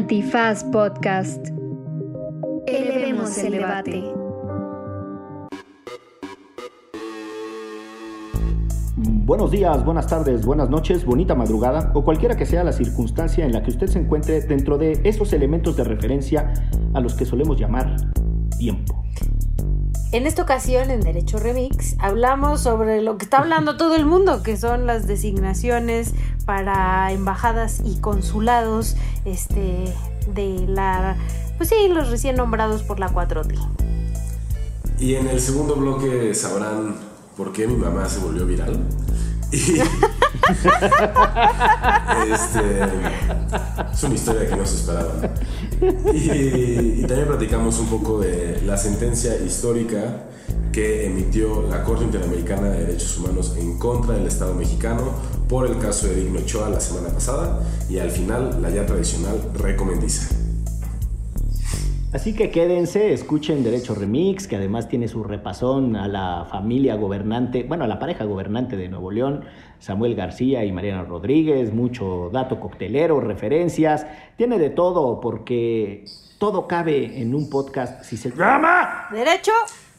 Antifaz Podcast. Elevemos el debate. Buenos días, buenas tardes, buenas noches, bonita madrugada o cualquiera que sea la circunstancia en la que usted se encuentre dentro de esos elementos de referencia a los que solemos llamar tiempo. En esta ocasión, en Derecho Remix, hablamos sobre lo que está hablando todo el mundo, que son las designaciones para embajadas y consulados este, de la. Pues sí, los recién nombrados por la 4T. Y en el segundo bloque sabrán por qué mi mamá se volvió viral. Este, es una historia que no se esperaba. Y, y también platicamos un poco de la sentencia histórica que emitió la Corte Interamericana de Derechos Humanos en contra del Estado mexicano por el caso de Digno Ochoa la semana pasada y al final la ya tradicional recomendiza. Así que quédense, escuchen Derecho Remix, que además tiene su repasón a la familia gobernante, bueno, a la pareja gobernante de Nuevo León, Samuel García y Mariana Rodríguez, mucho dato coctelero, referencias, tiene de todo porque todo cabe en un podcast si se llama Derecho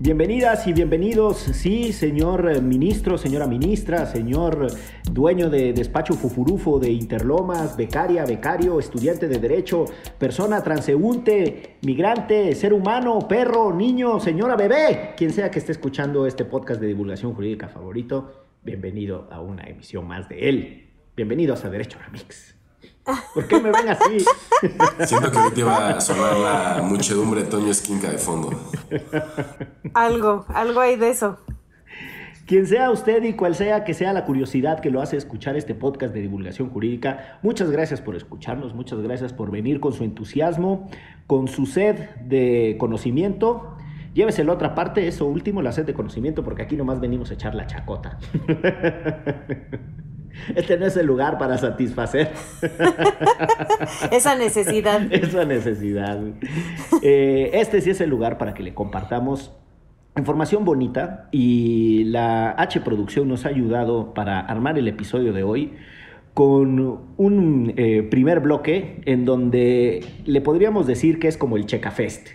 Bienvenidas y bienvenidos, sí, señor ministro, señora ministra, señor dueño de despacho fufurufo de Interlomas, becaria, becario, estudiante de derecho, persona transeúnte, migrante, ser humano, perro, niño, señora bebé, quien sea que esté escuchando este podcast de divulgación jurídica favorito, bienvenido a una emisión más de él. Bienvenidos a Derecho Remix. ¿Por qué me ven así? Siento que ahorita iba a sonar la muchedumbre de Toño Esquinca de fondo. Algo, algo hay de eso. Quien sea usted y cual sea que sea la curiosidad que lo hace escuchar este podcast de divulgación jurídica, muchas gracias por escucharnos, muchas gracias por venir con su entusiasmo, con su sed de conocimiento. Llévese la otra parte, eso último, la sed de conocimiento, porque aquí nomás venimos a echar la chacota. Este no es el lugar para satisfacer esa necesidad. Esa necesidad. Eh, este sí es el lugar para que le compartamos información bonita y la H Producción nos ha ayudado para armar el episodio de hoy con un eh, primer bloque en donde le podríamos decir que es como el Checa Fest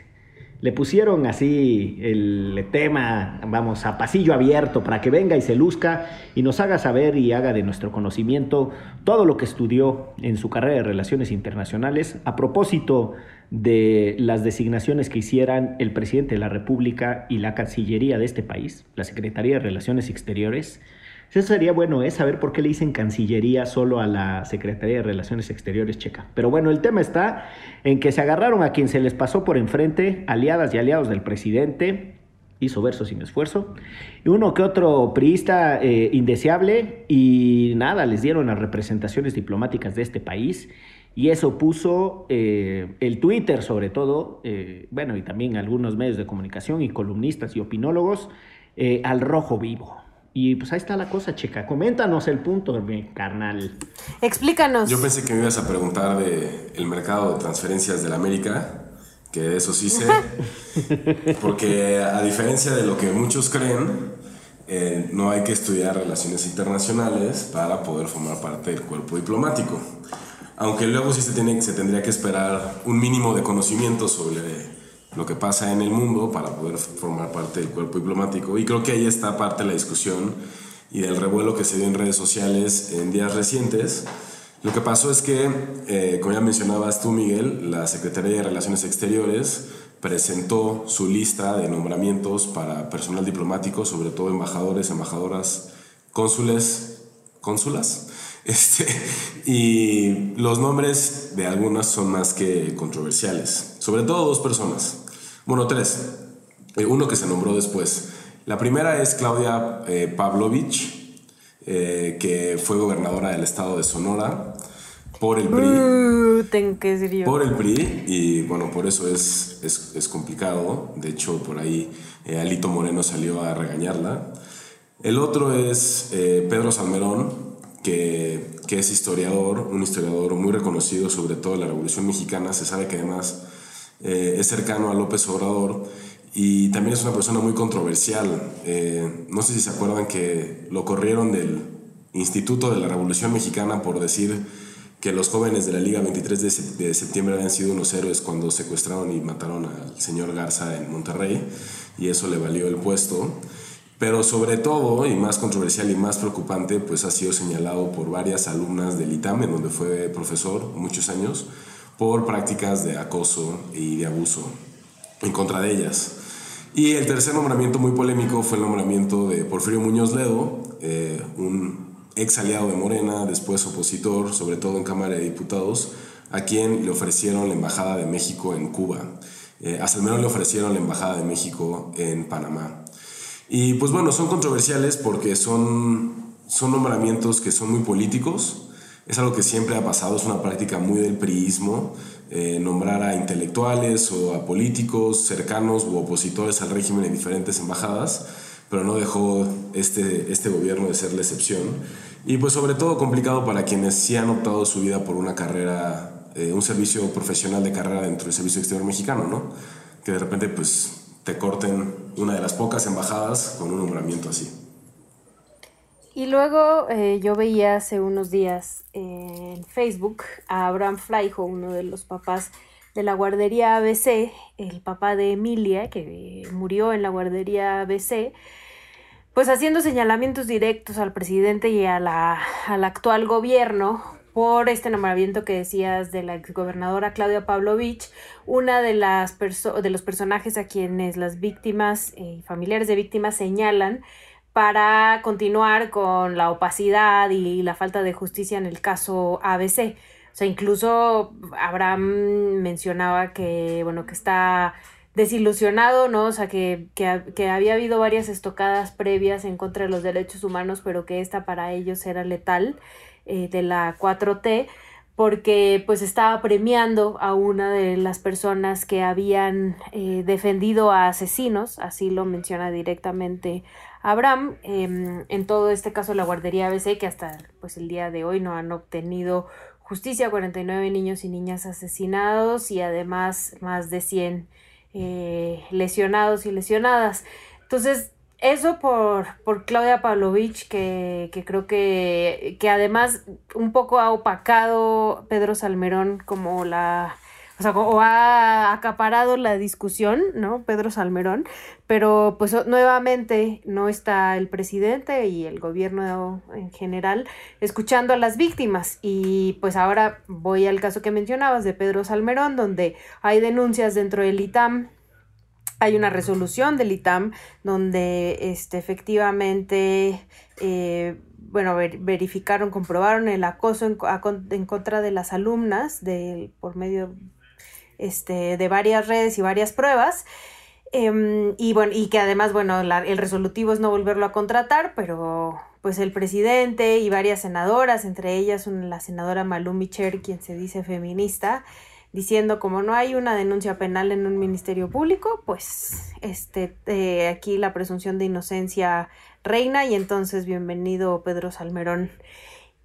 le pusieron así el tema, vamos, a pasillo abierto para que venga y se luzca y nos haga saber y haga de nuestro conocimiento todo lo que estudió en su carrera de Relaciones Internacionales a propósito de las designaciones que hicieran el presidente de la República y la Cancillería de este país, la Secretaría de Relaciones Exteriores, eso sería bueno, ¿eh? Saber por qué le dicen Cancillería solo a la Secretaría de Relaciones Exteriores checa. Pero bueno, el tema está en que se agarraron a quien se les pasó por enfrente, aliadas y aliados del presidente, hizo verso sin esfuerzo, y uno que otro priista eh, indeseable, y nada, les dieron las representaciones diplomáticas de este país, y eso puso eh, el Twitter sobre todo, bueno, y también algunos medios de comunicación y columnistas y opinólogos, al rojo vivo. Y pues ahí está la cosa, chica. Coméntanos el punto, mi carnal. Explícanos. Yo pensé que me ibas a preguntar de el mercado de transferencias de la América, que eso sí sé. porque a diferencia de lo que muchos creen, eh, no hay que estudiar relaciones internacionales para poder formar parte del cuerpo diplomático. Aunque luego sí se, tiene, se tendría que esperar un mínimo de conocimiento sobre lo que pasa en el mundo para poder formar parte del cuerpo diplomático. Y creo que ahí está parte de la discusión y del revuelo que se dio en redes sociales en días recientes. Lo que pasó es que, eh, como ya mencionabas tú, Miguel, la Secretaría de Relaciones Exteriores presentó su lista de nombramientos para personal diplomático, sobre todo embajadores, embajadoras, cónsules, cónsulas. Este, y los nombres de algunas son más que controversiales, sobre todo dos personas. Bueno, tres. Eh, uno que se nombró después. La primera es Claudia eh, Pavlovich, eh, que fue gobernadora del estado de Sonora por el PRI. Uh, tengo que decir yo. Por el PRI, y bueno, por eso es, es, es complicado. De hecho, por ahí Alito Moreno salió a regañarla. El otro es Pedro Salmerón, que que es historiador, un historiador muy reconocido sobre todo en la Revolución Mexicana. Se sabe que además eh, es cercano a López Obrador y también es una persona muy controversial. Eh, no sé si se acuerdan que lo corrieron del Instituto de la Revolución Mexicana por decir que los jóvenes de la Liga 23 de, septiembre habían sido unos héroes cuando secuestraron y mataron al señor Garza en Monterrey y eso le valió el puesto. Pero sobre todo, y más controversial y más preocupante, pues ha sido señalado por varias alumnas del ITAM, en donde fue profesor muchos años, por prácticas de acoso y de abuso en contra de ellas. Y el tercer nombramiento muy polémico fue el nombramiento de Porfirio Muñoz Ledo, eh, un ex aliado de Morena, después opositor, sobre todo en Cámara de Diputados, a quien le ofrecieron la Embajada de México en Cuba. Eh, a Salmerón le ofrecieron la Embajada de México en Panamá. Y pues bueno, son controversiales porque son, son nombramientos que son muy políticos. Es algo que siempre ha pasado, es una práctica muy del priismo, eh, nombrar a intelectuales o a políticos cercanos u opositores al régimen en diferentes embajadas, pero no dejó este, este gobierno de ser la excepción. Y pues sobre todo complicado para quienes sí han optado su vida por una carrera, eh, un servicio profesional de carrera dentro del servicio exterior mexicano, ¿no? Que de repente pues te corten una de las pocas embajadas con un nombramiento así. Y luego eh, yo veía hace unos días en Facebook a Abraham Flaijo, uno de los papás de la guardería ABC, el papá de Emilia, que murió en la guardería ABC, pues haciendo señalamientos directos al presidente y a la, al actual gobierno por este nombramiento que decías de la exgobernadora Claudia Pavlovich, una de las de los personajes a quienes las víctimas y eh, familiares de víctimas señalan para continuar con la opacidad y la falta de justicia en el caso ABC. O sea, incluso Abraham mencionaba que, bueno, que está desilusionado, ¿no? O sea, que, que, había habido varias estocadas previas en contra de los derechos humanos, pero que esta para ellos era letal. Eh, de la 4T porque pues estaba premiando a una de las personas que habían eh, defendido a asesinos, así lo menciona directamente Abraham, em, en todo este caso la guardería ABC que hasta pues el día de hoy no han obtenido justicia, 49 niños y niñas asesinados y además más de 100 eh, lesionados y lesionadas. Entonces, eso por, por Claudia Pavlovich, que, que creo que, que, además un poco ha opacado Pedro Salmerón como la, o sea, o ha acaparado la discusión, ¿no? Pedro Salmerón, pero pues nuevamente no está el presidente y el gobierno en general escuchando a las víctimas. Y pues ahora voy al caso que mencionabas de Pedro Salmerón, donde hay denuncias dentro del ITAM hay una resolución del ITAM donde este, efectivamente, eh, bueno, verificaron, comprobaron el acoso en, contra de las alumnas de, por medio este, de varias redes y varias pruebas. Em, y bueno, y que además, bueno, el resolutivo es no volverlo a contratar, pero pues el presidente y varias senadoras, entre ellas la senadora Malumi Cher, quien se dice feminista, diciendo como no hay una denuncia penal en un ministerio público, pues este eh, aquí la presunción de inocencia reina y entonces bienvenido Pedro Salmerón.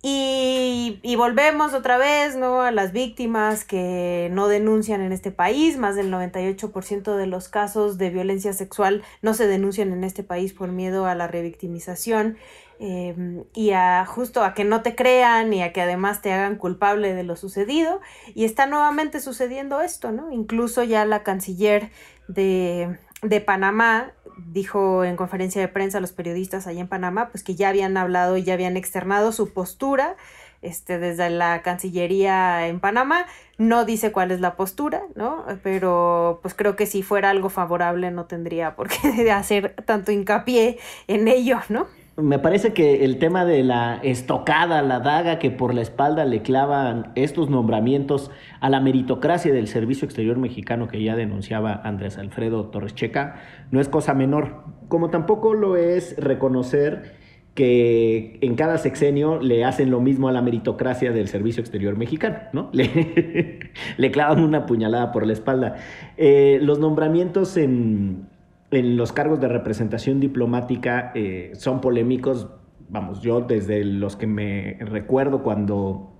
Y, y, volvemos otra vez, ¿no? A las víctimas que no denuncian en este país. Más del 98% de los casos de violencia sexual no se denuncian en este país por miedo a la revictimización. Em, y a justo a que no te crean y a que además te hagan culpable de lo sucedido. Y está nuevamente sucediendo esto, ¿no? Incluso ya la canciller de, de Panamá dijo en conferencia de prensa a los periodistas allá en Panamá, pues que ya habían hablado y ya habían externado su postura este, desde la Cancillería en Panamá. No dice cuál es la postura, ¿no? Pero pues creo que si fuera algo favorable no tendría por qué hacer tanto hincapié en ello, ¿no? Me parece que el tema de la estocada, la daga que por la espalda le clavan estos nombramientos a la meritocracia del Servicio Exterior Mexicano que ya denunciaba Andrés Alfredo Torres Checa, no es cosa menor. Como tampoco lo es reconocer que en cada sexenio le hacen lo mismo a la meritocracia del Servicio Exterior Mexicano, ¿no? Le, clavan una puñalada por la espalda. Eh, los nombramientos en en los cargos de representación diplomática eh, son polémicos vamos, yo desde los que me recuerdo cuando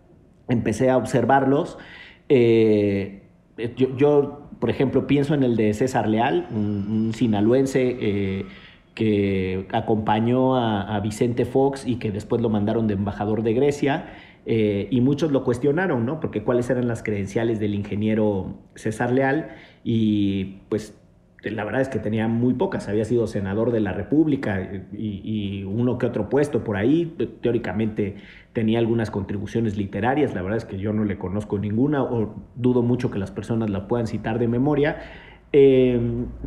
empecé a observarlos, eh, yo, por ejemplo, pienso en el de César Leal, un, sinaloense eh, que acompañó a, Vicente Fox y que después lo mandaron de embajador de Grecia. Y muchos lo cuestionaron, ¿no? Porque cuáles eran las credenciales del ingeniero César Leal y pues la verdad es que tenía muy pocas, había sido senador de la República y, uno que otro puesto por ahí, teóricamente tenía algunas contribuciones literarias, la verdad es que yo no le conozco ninguna o dudo mucho que las personas la puedan citar de memoria, eh,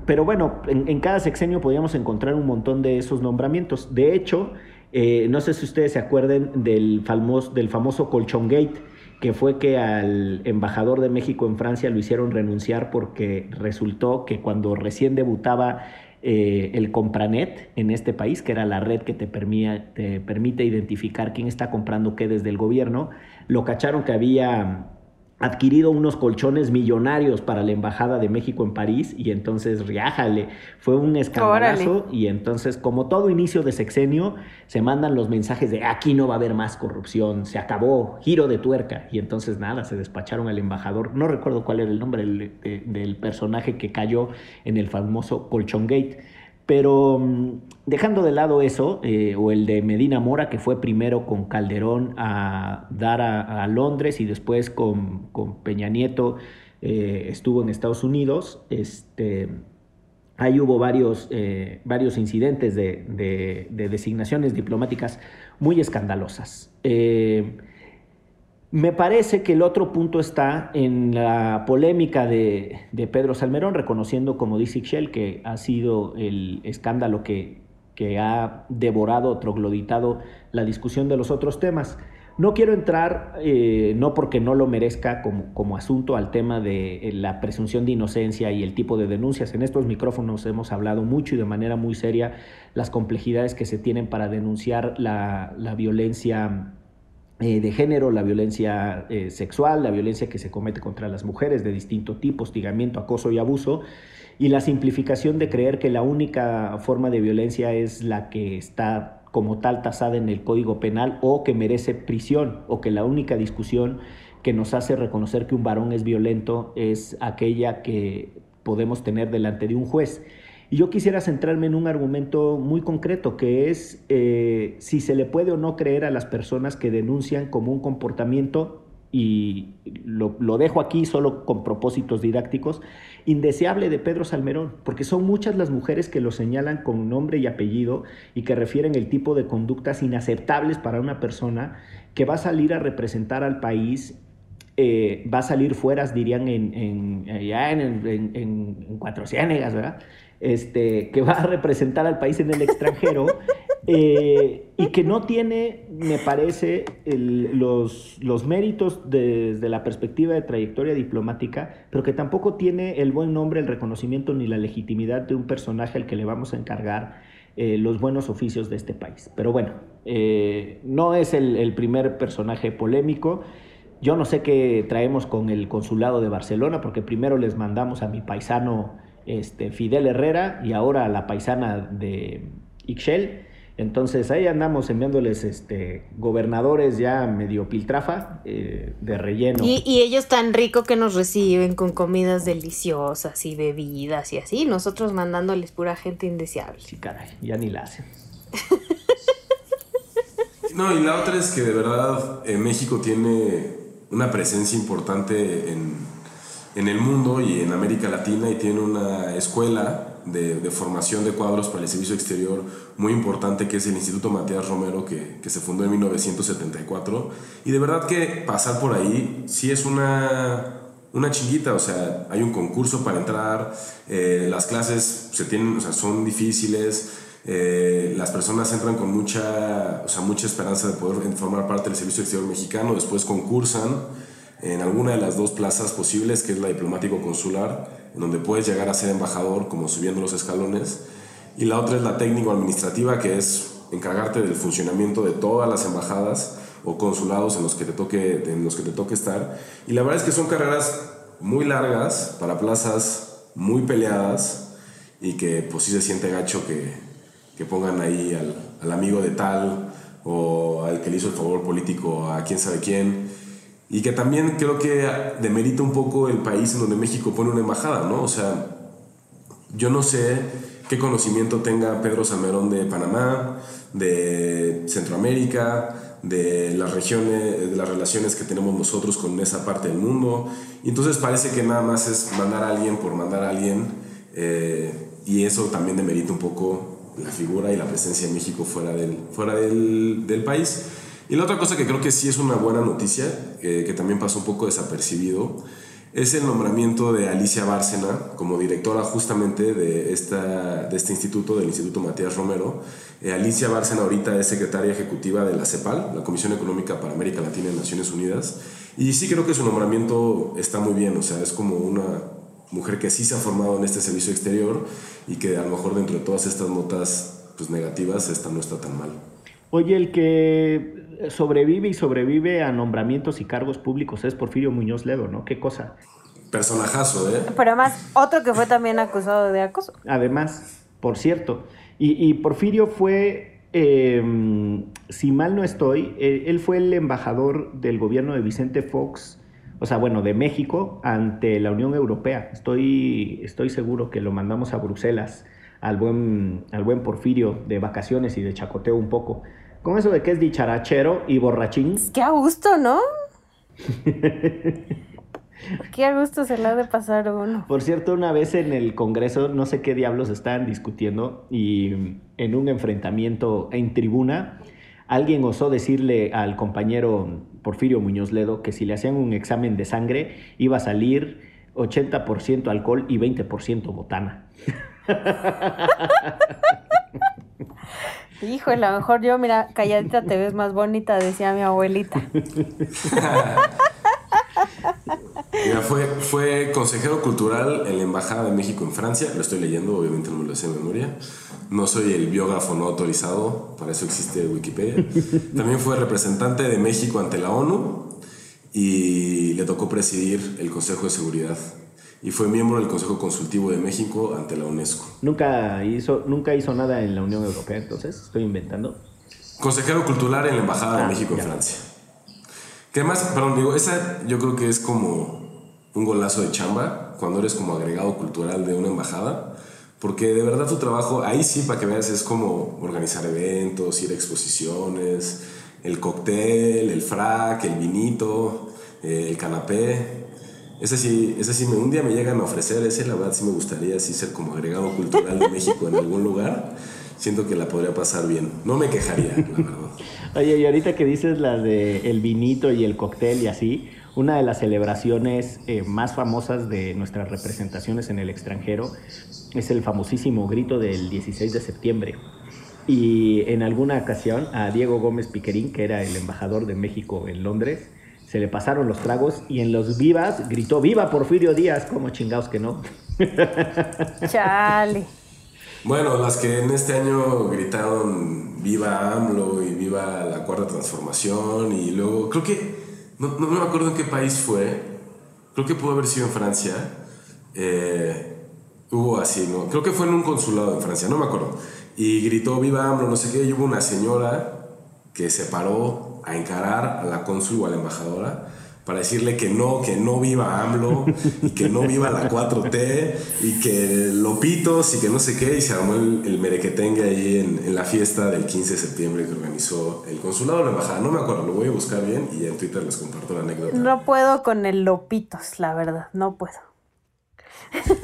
pero bueno, en, cada sexenio podíamos encontrar un montón de esos nombramientos. De hecho, eh, no sé si ustedes se acuerden del, famoso, del famoso Colchón Gate, que fue que al embajador de México en Francia lo hicieron renunciar porque resultó que cuando recién debutaba eh, el Compranet en este país, que era la red que te, te permite identificar quién está comprando qué desde el gobierno, lo cacharon que había adquirido unos colchones millonarios para la Embajada de México en París y entonces riájale, fue un escandalazo y entonces como todo inicio de sexenio se mandan los mensajes de aquí no va a haber más corrupción, se acabó, giro de tuerca y entonces nada, se despacharon al embajador, no recuerdo cuál era el nombre del, del personaje que cayó en el famoso Colchón Gate pero mm, dejando de lado eso, eh, o el de Medina Mora, que fue primero con Calderón a dar a, Londres y después con, Peña Nieto eh, estuvo en Estados Unidos, este, ahí hubo varios, eh, varios incidentes de, designaciones diplomáticas muy escandalosas. Me parece que el otro punto está en la polémica de, Pedro Salmerón, reconociendo, como dice que ha sido el escándalo que, ha devorado, trogloditado la discusión de los otros temas. No quiero entrar, eh, no porque no lo merezca como, asunto, al tema de eh, la presunción de inocencia y el tipo de denuncias. En estos micrófonos hemos hablado mucho y de manera muy seria las complejidades que se tienen para denunciar la violencia eh, de género, la violencia eh, sexual, la violencia que se comete contra las mujeres de distinto tipo, hostigamiento, acoso y abuso, y la simplificación de creer que la única forma de violencia es la que está como tal tasada en el Código Penal o que merece prisión, o que la única discusión que nos hace reconocer que un varón es violento es aquella que podemos tener delante de un juez. Y yo quisiera centrarme en un argumento muy concreto, que es eh, si se le puede o no creer a las personas que denuncian como un comportamiento, y lo, lo, dejo aquí solo con propósitos didácticos, indeseable de Pedro Salmerón, porque son muchas las mujeres que lo señalan con nombre y apellido y que refieren el tipo de conductas inaceptables para una persona que va a salir a representar al país eh, va a salir fuera, dirían en, en, en, en, en Cuatro Ciénegas, ¿verdad? Este, que va a representar al país en el extranjero eh, y que no tiene, me parece, los, los méritos desde la perspectiva de trayectoria diplomática, pero que tampoco tiene el buen nombre, el reconocimiento ni la legitimidad de un personaje al que le vamos a encargar eh, los buenos oficios de este país. Pero bueno, eh, no es el, el primer personaje polémico. Yo no sé qué traemos con el consulado de Barcelona, porque primero les mandamos a mi paisano este, Fidel Herrera y ahora la paisana de Ixchel. Entonces ahí andamos enviándoles este, gobernadores ya medio piltrafa eh, de relleno. Y, ellos tan rico que nos reciben con comidas deliciosas y bebidas y así, nosotros mandándoles pura gente indeseable. Sí, caray, ya ni la hacen. no, y la otra es que de verdad eh, México tiene una presencia importante en en el mundo y en América Latina y tiene una escuela de, formación de cuadros para el servicio exterior muy importante que es el Instituto Matías Romero que, que, se fundó en 1974 y de verdad que pasar por ahí sí es una, una chinguita, o sea, hay un concurso para entrar, eh, las clases se tienen, o sea, son difíciles, eh, las personas entran con mucha, o sea, mucha esperanza de poder formar parte del servicio exterior mexicano, después concursan en alguna de las dos plazas posibles, que es la diplomático consular, en donde puedes llegar a ser embajador como subiendo los escalones, y la otra es la técnico administrativa, que es encargarte del funcionamiento de todas las embajadas o consulados en los que te toque, en los que te toque estar. Y la verdad es que son carreras muy largas para plazas muy peleadas y que pues sí se siente gacho que, que pongan ahí al, al amigo de tal o al que le hizo el favor político a quién sabe quién. Y que también creo que demerita un poco el país en donde México pone una embajada, ¿no? O sea, yo no sé qué conocimiento tenga Pedro Salmerón de Panamá, de Centroamérica, de las regiones, de las relaciones que tenemos nosotros con esa parte del mundo. Y entonces parece que nada más es mandar a alguien por mandar a alguien. Eh, y eso también demerita un poco la figura y la presencia de México fuera del, fuera del, del país. Y la otra cosa que creo que sí es una buena noticia, eh, que también pasó un poco desapercibido, es el nombramiento de Alicia Bárcena como directora justamente de, esta, de este instituto, del Instituto Matías Romero. Eh, Alicia Bárcena ahorita es secretaria ejecutiva de la CEPAL, la Comisión Económica para América Latina y Naciones Unidas. Y sí creo que su nombramiento está muy bien, o sea, es como una mujer que sí se ha formado en este servicio exterior y que a lo mejor dentro de todas estas notas pues, negativas, esta no está tan mal. Oye, el que sobrevive y sobrevive a nombramientos y cargos públicos es Porfirio Muñoz Ledo, ¿no? Qué cosa. Personajazo, ¿eh? Pero además, otro que fue también acusado de acoso. Además, por cierto. Y, Porfirio fue, em, si mal no estoy, eh, él fue el embajador del gobierno de Vicente Fox, o sea, bueno, de México ante la Unión Europea. Estoy, estoy seguro que lo mandamos a Bruselas al buen, al buen Porfirio de vacaciones y de chacoteo un poco. Con eso de que es dicharachero y borrachín. Qué a gusto, ¿no? Qué a gusto se le ha de pasar uno. Por cierto, una vez en el Congreso, no sé qué diablos estaban discutiendo y en un enfrentamiento en tribuna, alguien osó decirle al compañero Porfirio Muñoz Ledo que si le hacían un examen de sangre iba a salir 80% alcohol y 20% botana. Hijo, a lo mejor yo, mira, calladita te ves más bonita, decía mi abuelita. Mira, fue, consejero cultural en la Embajada de México en Francia, lo estoy leyendo, obviamente no me lo sé de memoria. No soy el biógrafo no autorizado, para eso existe Wikipedia. También fue representante de México ante la ONU y le tocó presidir el Consejo de Seguridad y fue miembro del Consejo Consultivo de México ante la UNESCO. Nunca hizo, nunca hizo nada en la Unión Europea, entonces estoy inventando. Consejero cultural en la Embajada de ah, México en Francia. Que más, perdón, digo, esa yo creo que es como un golazo de chamba cuando eres como agregado cultural de una embajada. Porque de verdad tu trabajo, ahí sí, para que veas, es como organizar eventos, ir a exposiciones, el cóctel, el frac, el vinito, eh, el canapé. Ese sí, ese sí, un día me llegan a ofrecer, ese la verdad sí me gustaría así ser como agregado cultural de México en algún lugar. Siento que la podría pasar bien. No me quejaría, la. Oye, y ahorita que dices la de el vinito y el cóctel y así, una de las celebraciones eh, más famosas de nuestras representaciones en el extranjero es el famosísimo grito del 16 de septiembre. Y en alguna ocasión a Diego Gómez Piquerín, que era el embajador de México en Londres, se le pasaron los tragos y en los vivas gritó ¡Viva Porfirio Díaz! Como chingados que no. Chale. Bueno, las que en este año gritaron Viva AMLO y Viva la Cuarta Transformación y luego, creo que, no, no me acuerdo en qué país fue, creo que pudo haber sido en Francia, eh, hubo así, ¿no? Creo que fue en un consulado en Francia, no me acuerdo, y gritó Viva AMLO, no sé qué, y hubo una señora que se paró a encarar a la cónsul o a la embajadora para decirle que no, que no viva AMLO y que no viva la 4T y que Lopitos y que no sé qué, y se armó el, el merequetengue ahí en, en, la fiesta del 15 de septiembre que organizó el consulado de la embajada. No me acuerdo, lo voy a buscar bien y en Twitter les comparto la anécdota. No puedo con el Lopitos, la verdad, no puedo.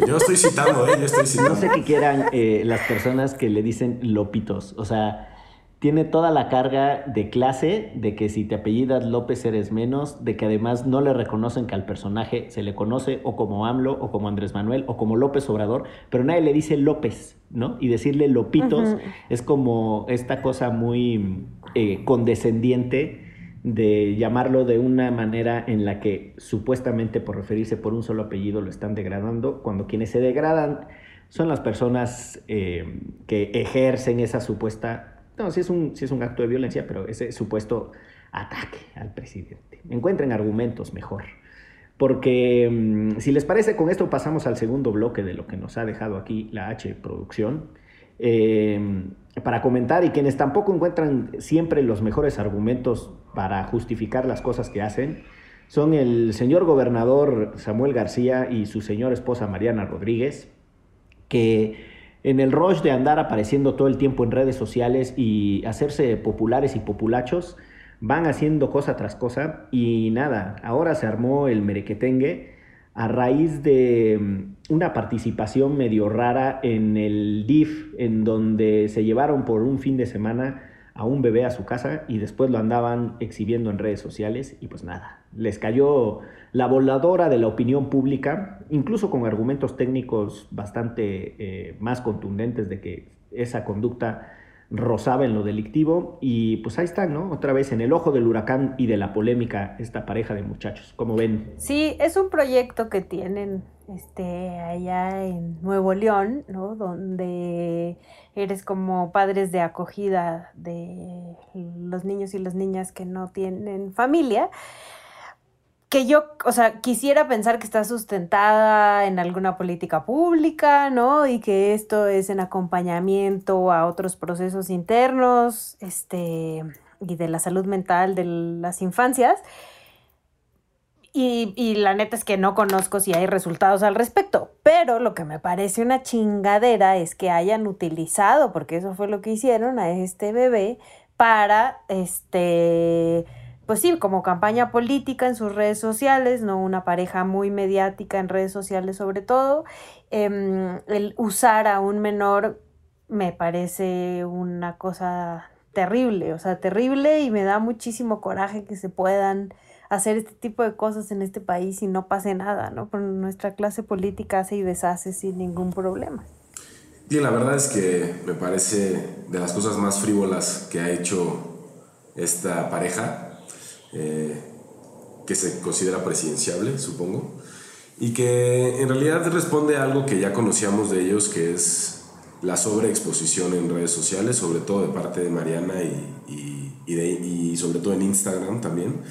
Yo estoy citando, ¿eh? Yo estoy citando. No sé qué quieran eh, las personas que le dicen Lopitos, o sea tiene toda la carga de clase, de que si te apellidas López eres menos, de que además no le reconocen que al personaje se le conoce o como AMLO o como Andrés Manuel o como López Obrador, pero nadie le dice López, ¿no? Y decirle Lopitos es como esta cosa muy eh, condescendiente de llamarlo de una manera en la que supuestamente por referirse por un solo apellido lo están degradando, cuando quienes se degradan son las personas eh, que ejercen esa supuesta no, sí es un, es un acto de violencia, pero ese supuesto ataque al presidente. Encuentren argumentos mejor. Porque mm, si les parece, con esto pasamos al segundo bloque de lo que nos ha dejado aquí la H producción. eh, para comentar y quienes tampoco encuentran siempre los mejores argumentos para justificar las cosas que hacen, son el señor gobernador Samuel García y su señora esposa Mariana Rodríguez, que en el rush de andar apareciendo todo el tiempo en redes sociales y hacerse populares y populachos, van haciendo cosa tras cosa y nada, ahora se armó el merequetengue a raíz de mm, una participación medio rara en el DIF, en donde se llevaron por un fin de semana a un bebé a su casa y después lo andaban exhibiendo en redes sociales y pues nada, les cayó la voladora de la opinión pública, incluso con argumentos técnicos bastante eh, más contundentes de que esa conducta rozaba en lo delictivo y pues ahí están, ¿no? Otra vez en el ojo del huracán y de la polémica esta pareja de muchachos, como ven. Sí, es un proyecto que tienen este allá en Nuevo León, ¿no? Donde eres como padres de acogida de los niños y las niñas que no tienen familia que yo, o sea, quisiera pensar que está sustentada en alguna política pública, ¿no? Y que esto es en acompañamiento a otros procesos internos, este, y de la salud mental de las infancias. Y, y, la neta es que no conozco si hay resultados al respecto, pero lo que me parece una chingadera es que hayan utilizado, porque eso fue lo que hicieron a este bebé, para, este, pues sí, como campaña política en sus redes sociales, ¿no? Una pareja muy mediática en redes sociales sobre todo. Em, el usar a un menor me parece una cosa terrible, o sea, terrible y me da muchísimo coraje que se puedan hacer este tipo de cosas en este país y no pase nada, ¿no? Pero nuestra clase política hace y deshace sin ningún problema. Y la verdad es que me parece de las cosas más frívolas que ha hecho esta pareja eh, que se considera presidenciable, supongo, y que en realidad responde a algo que ya conocíamos de ellos, que es la sobreexposición en redes sociales, sobre todo de parte de Mariana y, y, sobre todo en Instagram también.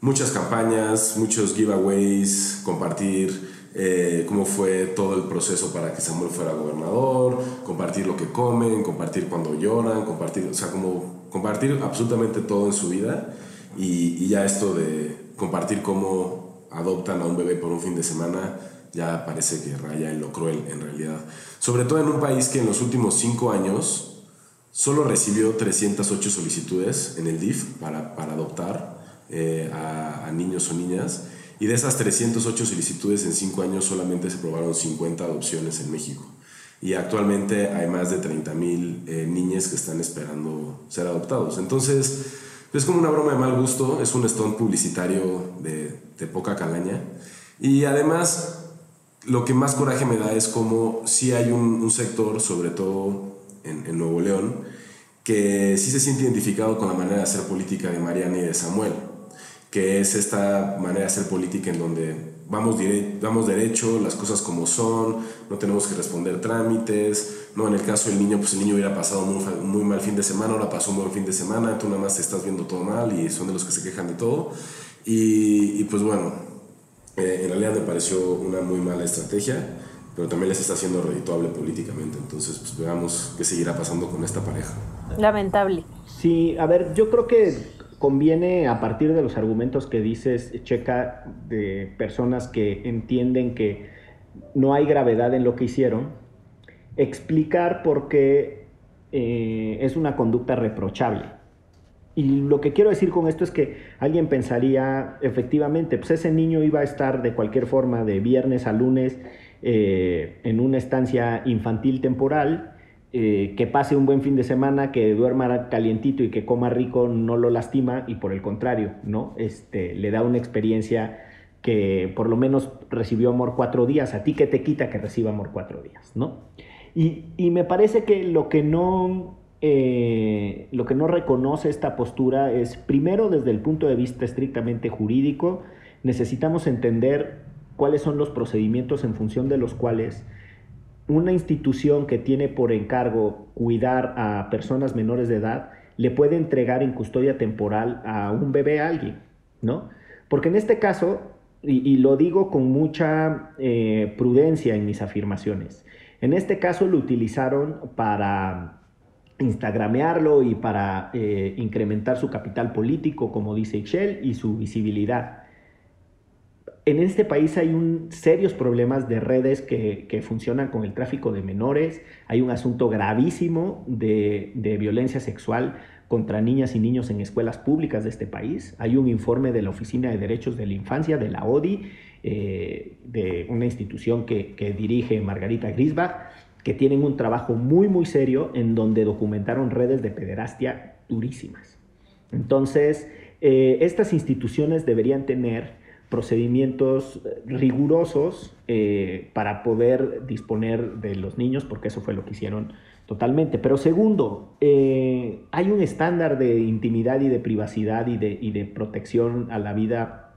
Muchas campañas, muchos giveaways, compartir eh, cómo fue todo el proceso para que Samuel fuera gobernador, compartir lo que comen, compartir cuando lloran, compartir, o sea, como compartir absolutamente todo en su vida y, ya esto de compartir cómo adoptan a un bebé por un fin de semana ya parece que raya en lo cruel en realidad. Sobre todo en un país que en los últimos cinco años solo recibió 308 solicitudes en el DIF para, para adoptar eh, a, niños o niñas. Y de esas 308 solicitudes en cinco años solamente se aprobaron 50 adopciones en México. Y actualmente hay más de 30 mil eh, niñas que están esperando ser adoptados. Entonces, es como una broma de mal gusto, es un stunt publicitario de, poca calaña. Y además, lo que más coraje me da es como si hay un, un sector, sobre todo en, en, Nuevo León, que sí se siente identificado con la manera de hacer política de Mariana y de Samuel, que es esta manera de hacer política en donde vamos, vamos derecho, las cosas como son, no tenemos que responder trámites, no, en el caso del niño, pues el niño hubiera pasado muy, muy mal fin de semana, ahora pasó un buen fin de semana, tú nada más te estás viendo todo mal y son de los que se quejan de todo. Y, y pues bueno, eh, en realidad me pareció una muy mala estrategia, pero también les está haciendo redituable políticamente, entonces pues veamos qué seguirá pasando con esta pareja. Lamentable. Sí, a ver, yo creo que conviene a partir de los argumentos que dices, Checa, de personas que entienden que no hay gravedad en lo que hicieron, explicar por qué eh, es una conducta reprochable. Y lo que quiero decir con esto es que alguien pensaría, efectivamente, pues ese niño iba a estar de cualquier forma de viernes a lunes eh, en una estancia infantil temporal eh, que pase un buen fin de semana, que duerma calientito y que coma rico no lo lastima y por el contrario, ¿no? Este, le da una experiencia que por lo menos recibió amor cuatro días, a ti que te quita que reciba amor cuatro días, ¿no? Y, y me parece que lo que no... Eh, lo que no reconoce esta postura es, primero, desde el punto de vista estrictamente jurídico, necesitamos entender cuáles son los procedimientos en función de los cuales una institución que tiene por encargo cuidar a personas menores de edad le puede entregar en custodia temporal a un bebé a alguien, ¿no? Porque en este caso, y, lo digo con mucha eh, prudencia en mis afirmaciones, En este caso lo utilizaron para instagramearlo y para eh, incrementar su capital político, como dice Ixchel, y su visibilidad. En este país hay un, serios problemas de redes que, funcionan con el tráfico de menores, hay un asunto gravísimo de, violencia sexual contra niñas y niños en escuelas públicas de este país. Hay un informe de la Oficina de Derechos de la Infancia, de la ODI, eh, de una institución que, que dirige Margarita Grisbach, que tienen un trabajo muy, muy serio en donde documentaron redes de pederastia durísimas. Entonces, eh, estas instituciones deberían tener procedimientos eh, rigurosos eh, para poder disponer de los niños, porque eso fue lo que hicieron totalmente. Pero segundo, hay un estándar de intimidad y de privacidad y de, y de protección a la vida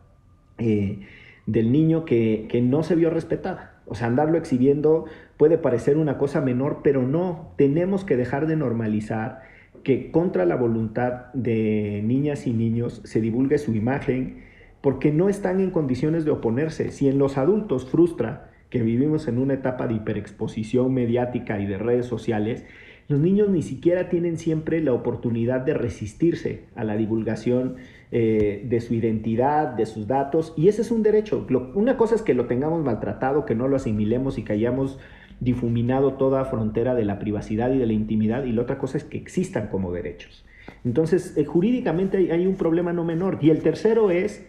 del niño que, que no se vio respetada. O sea, andarlo exhibiendo puede parecer una cosa menor, pero no, tenemos que dejar de normalizar que contra la voluntad de niñas y niños se divulgue su imagen porque no están en condiciones de oponerse. Si en los adultos frustra que vivimos en una etapa de hiperexposición mediática y de redes sociales, los niños ni siquiera tienen siempre la oportunidad de resistirse a la divulgación eh, de su identidad, de sus datos, y ese es un derecho. una cosa es que lo tengamos maltratado, que no lo asimilemos y que hayamos difuminado toda frontera de la privacidad y de la intimidad, y la otra cosa es que existan como derechos. Entonces, eh, jurídicamente hay, un problema no menor. Y el tercero es,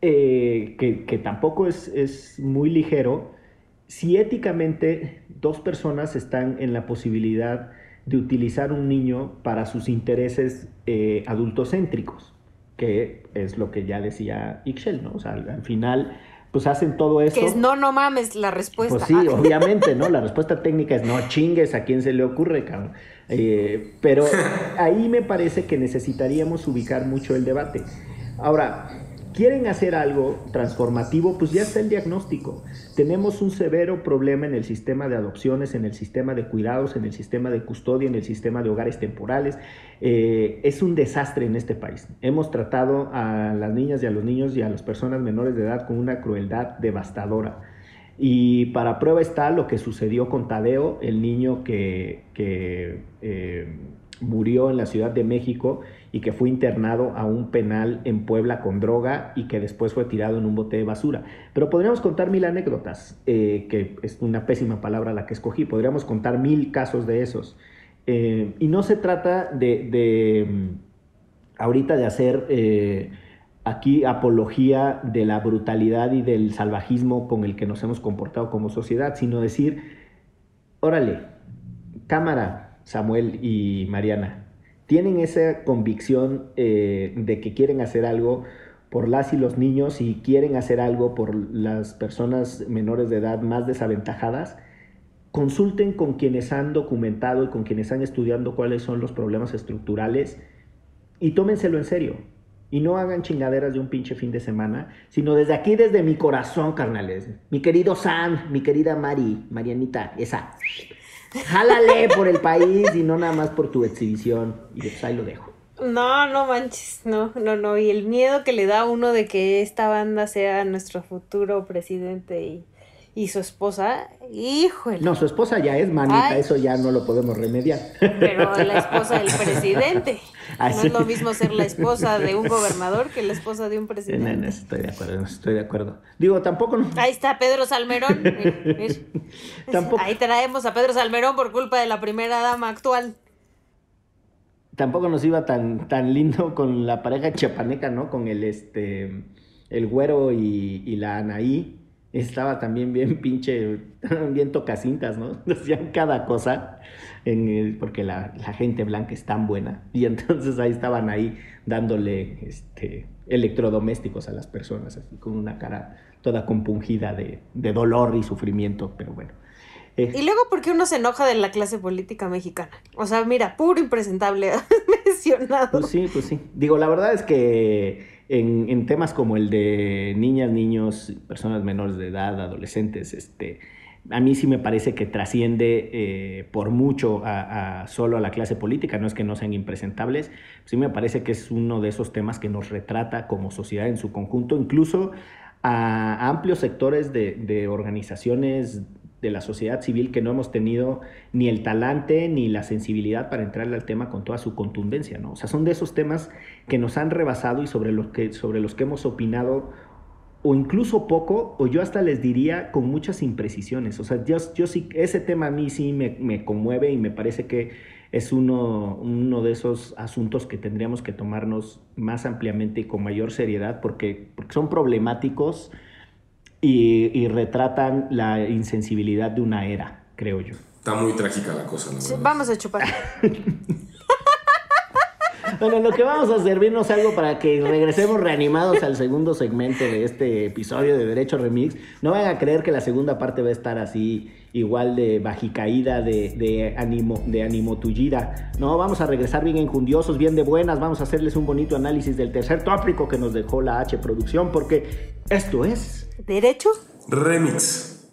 eh, que, tampoco es, es muy ligero, si éticamente dos personas están en la posibilidad de utilizar un niño para sus intereses eh, adultocéntricos, que es lo que ya decía Ixchel, ¿no? O sea, al final pues hacen todo eso. Que es no, no mames la respuesta. Pues sí, obviamente, ¿no? La respuesta técnica es no chingues a quién se le ocurre, cabrón. Eh, pero ahí me parece que necesitaríamos ubicar mucho el debate. Ahora, quieren hacer algo transformativo, pues ya está el diagnóstico. Tenemos un severo problema en el sistema de adopciones, en el sistema de cuidados, en el sistema de custodia, en el sistema de hogares temporales. Eh, es un desastre en este país. Hemos tratado a las niñas y a los niños y a las personas menores de edad con una crueldad devastadora. Y para prueba está lo que sucedió con Tadeo, el niño que, eh, murió en la Ciudad de México y que fue internado a un penal en Puebla con droga y que después fue tirado en un bote de basura. Pero podríamos contar mil anécdotas, eh, que es una pésima palabra la que escogí, podríamos contar mil casos de esos. Eh, y no se trata de, mm, ahorita de hacer eh, aquí apología de la brutalidad y del salvajismo con el que nos hemos comportado como sociedad, sino decir, órale, cámara, Samuel y Mariana, tienen esa convicción eh, de que quieren hacer algo por las y los niños y quieren hacer algo por las personas menores de edad más desaventajadas, consulten con quienes han documentado y con quienes han estudiado cuáles son los problemas estructurales y tómenselo en serio. Y no hagan chingaderas de un pinche fin de semana, sino desde aquí, desde mi corazón, carnales. Mi querido Sam, mi querida Mari, Marianita, esa jálale por el país y no nada más por tu exhibición. Y pues ahí lo dejo. No, no manches, no, no, no. Y el miedo que le da a uno de que esta banda sea nuestro futuro presidente y y su esposa, híjole. No, su esposa ya es manita, eso ya no lo podemos remediar. Pero la esposa del presidente. No es lo mismo ser la esposa de un gobernador que la esposa de un presidente. No, no, estoy de acuerdo, estoy de acuerdo. Digo, tampoco. Ahí está Pedro Salmerón. Tampoco... Ahí traemos a Pedro Salmerón por culpa de la primera dama actual. Tampoco nos iba tan, tan lindo con la pareja chapaneca, ¿no? Con el este el güero y, y la Anaí estaba también bien pinche, bien tocacintas, ¿no? Hacían cada cosa, en el, porque la, gente blanca es tan buena. Y entonces ahí estaban ahí dándole este, electrodomésticos a las personas, así con una cara toda compungida de, dolor y sufrimiento, pero bueno. Eh, y luego, ¿por qué uno se enoja de la clase política mexicana? O sea, mira, puro impresentable mencionado. Pues sí, pues sí. Digo, la verdad es que en, temas como el de niñas, niños, personas menores de edad, adolescentes, este, a mí sí me parece que trasciende eh, por mucho a, solo a la clase política, no es que no sean impresentables, sí me parece que es uno de esos temas que nos retrata como sociedad en su conjunto, incluso a amplios sectores de, organizaciones de la sociedad civil que no hemos tenido ni el talante ni la sensibilidad para entrarle al tema con toda su contundencia, ¿no? O sea, son de esos temas que nos han rebasado y sobre los que, sobre los que hemos opinado o incluso poco, o yo hasta les diría con muchas imprecisiones. O sea, yo, yo sí, ese tema a mí sí me, me conmueve y me parece que es uno, uno de esos asuntos que tendríamos que tomarnos más ampliamente y con mayor seriedad porque, porque son problemáticos y, y retratan la insensibilidad de una era, creo yo. Está muy trágica la cosa, la Sí, verdad. Vamos a chupar. Bueno, lo que vamos a servirnos algo para que regresemos reanimados al segundo segmento de este episodio de Derecho Remix. No vayan a creer que la segunda parte va a estar así, igual de bajicaída, de, de ánimo, de ánimo tullida. No, vamos a regresar bien enjundiosos, bien de buenas. Vamos a hacerles un bonito análisis del tercer tópico que nos dejó la H Producción, porque esto es. ¿Derecho? Remix.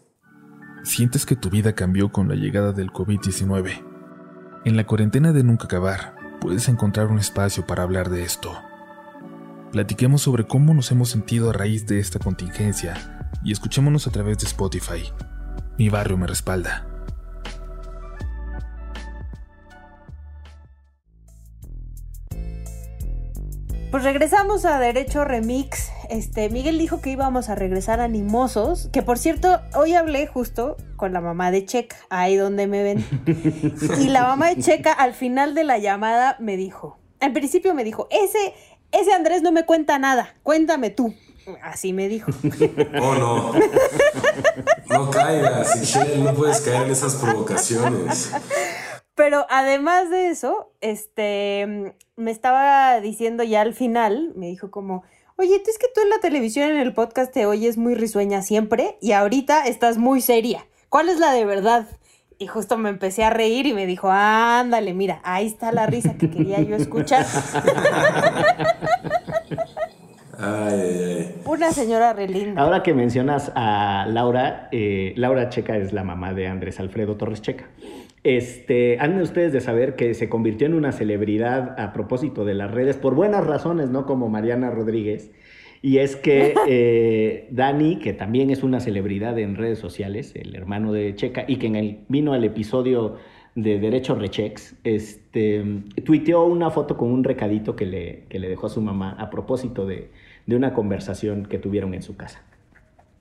Sientes que tu vida cambió con la llegada del COVID-19. En la cuarentena de nunca acabar, puedes encontrar un espacio para hablar de esto. Platiquemos sobre cómo nos hemos sentido a raíz de esta contingencia y escuchémonos a través de Spotify. Mi barrio me respalda. Pues regresamos a Derecho Remix. Este, Miguel dijo que íbamos a regresar animosos. Que por cierto, hoy hablé justo con la mamá de Checa, ahí donde me ven. Y la mamá de Checa al final de la llamada me dijo, al principio me dijo, ese, ese Andrés no me cuenta nada, cuéntame tú. Así me dijo. Oh, no. No caigas, Michelle, no puedes caer en esas provocaciones. Pero además de eso, este, me estaba diciendo ya al final, me dijo como, oye, tú es que tú en la televisión, en el podcast te oyes muy risueña siempre y ahorita estás muy seria. ¿Cuál es la de verdad? Y justo me empecé a reír y me dijo, ándale, mira, ahí está la risa que quería yo escuchar. Ay, ay, ay. Una señora re linda. Ahora que mencionas a Laura, eh, Laura Checa es la mamá de Andrés Alfredo Torres Checa. Este, han de ustedes de saber que se convirtió en una celebridad a propósito de las redes, por buenas razones, no como Mariana Rodríguez. Y es que eh, Dani, que también es una celebridad en redes sociales, el hermano de Checa, y que en el, vino al episodio de Derecho Rechex, este, tuiteó una foto con un recadito que le, que le dejó a su mamá a propósito de, de una conversación que tuvieron en su casa.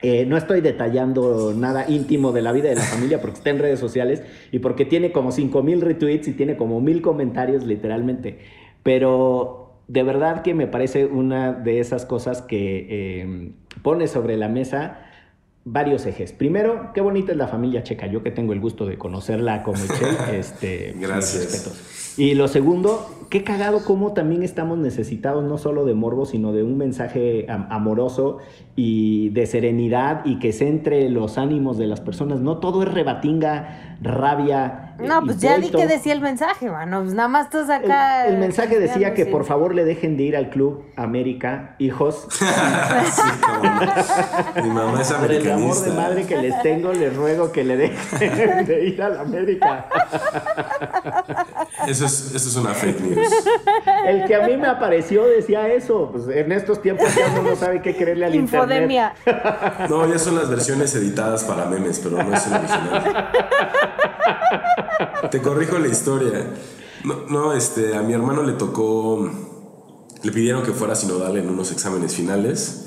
Eh, no estoy detallando nada íntimo de la vida de la familia porque está en redes sociales y porque tiene como 5 mil retweets y tiene como mil comentarios literalmente. Pero de verdad que me parece una de esas cosas que eh, pone sobre la mesa varios ejes. Primero, qué bonita es la familia checa. Yo que tengo el gusto de conocerla como Michelle, este, mis Gracias. respetos. Y lo segundo, qué cagado cómo también estamos necesitados no solo de morbo, sino de un mensaje am- amoroso y de serenidad y que centre los ánimos de las personas. No todo es rebatinga, rabia. eh, No, pues ya di pleito. que decía el mensaje, mano. Pues nada más estás El, acá. el mensaje decía que sí. por favor le dejen de ir al club América, hijos. Sí. Mi mamá es Por el amor americanista. de madre que les tengo, les ruego que le dejen de ir a la América. Eso es, eso es una fake news. El que a mí me apareció decía eso. Pues en estos tiempos ya uno no sabe qué creerle al internet. Infodemia. No, ya son las versiones editadas para memes, pero no es el original. Te corrijo la historia. No, no, este, a mi hermano le tocó. Le pidieron que fuera sinodal en unos exámenes finales.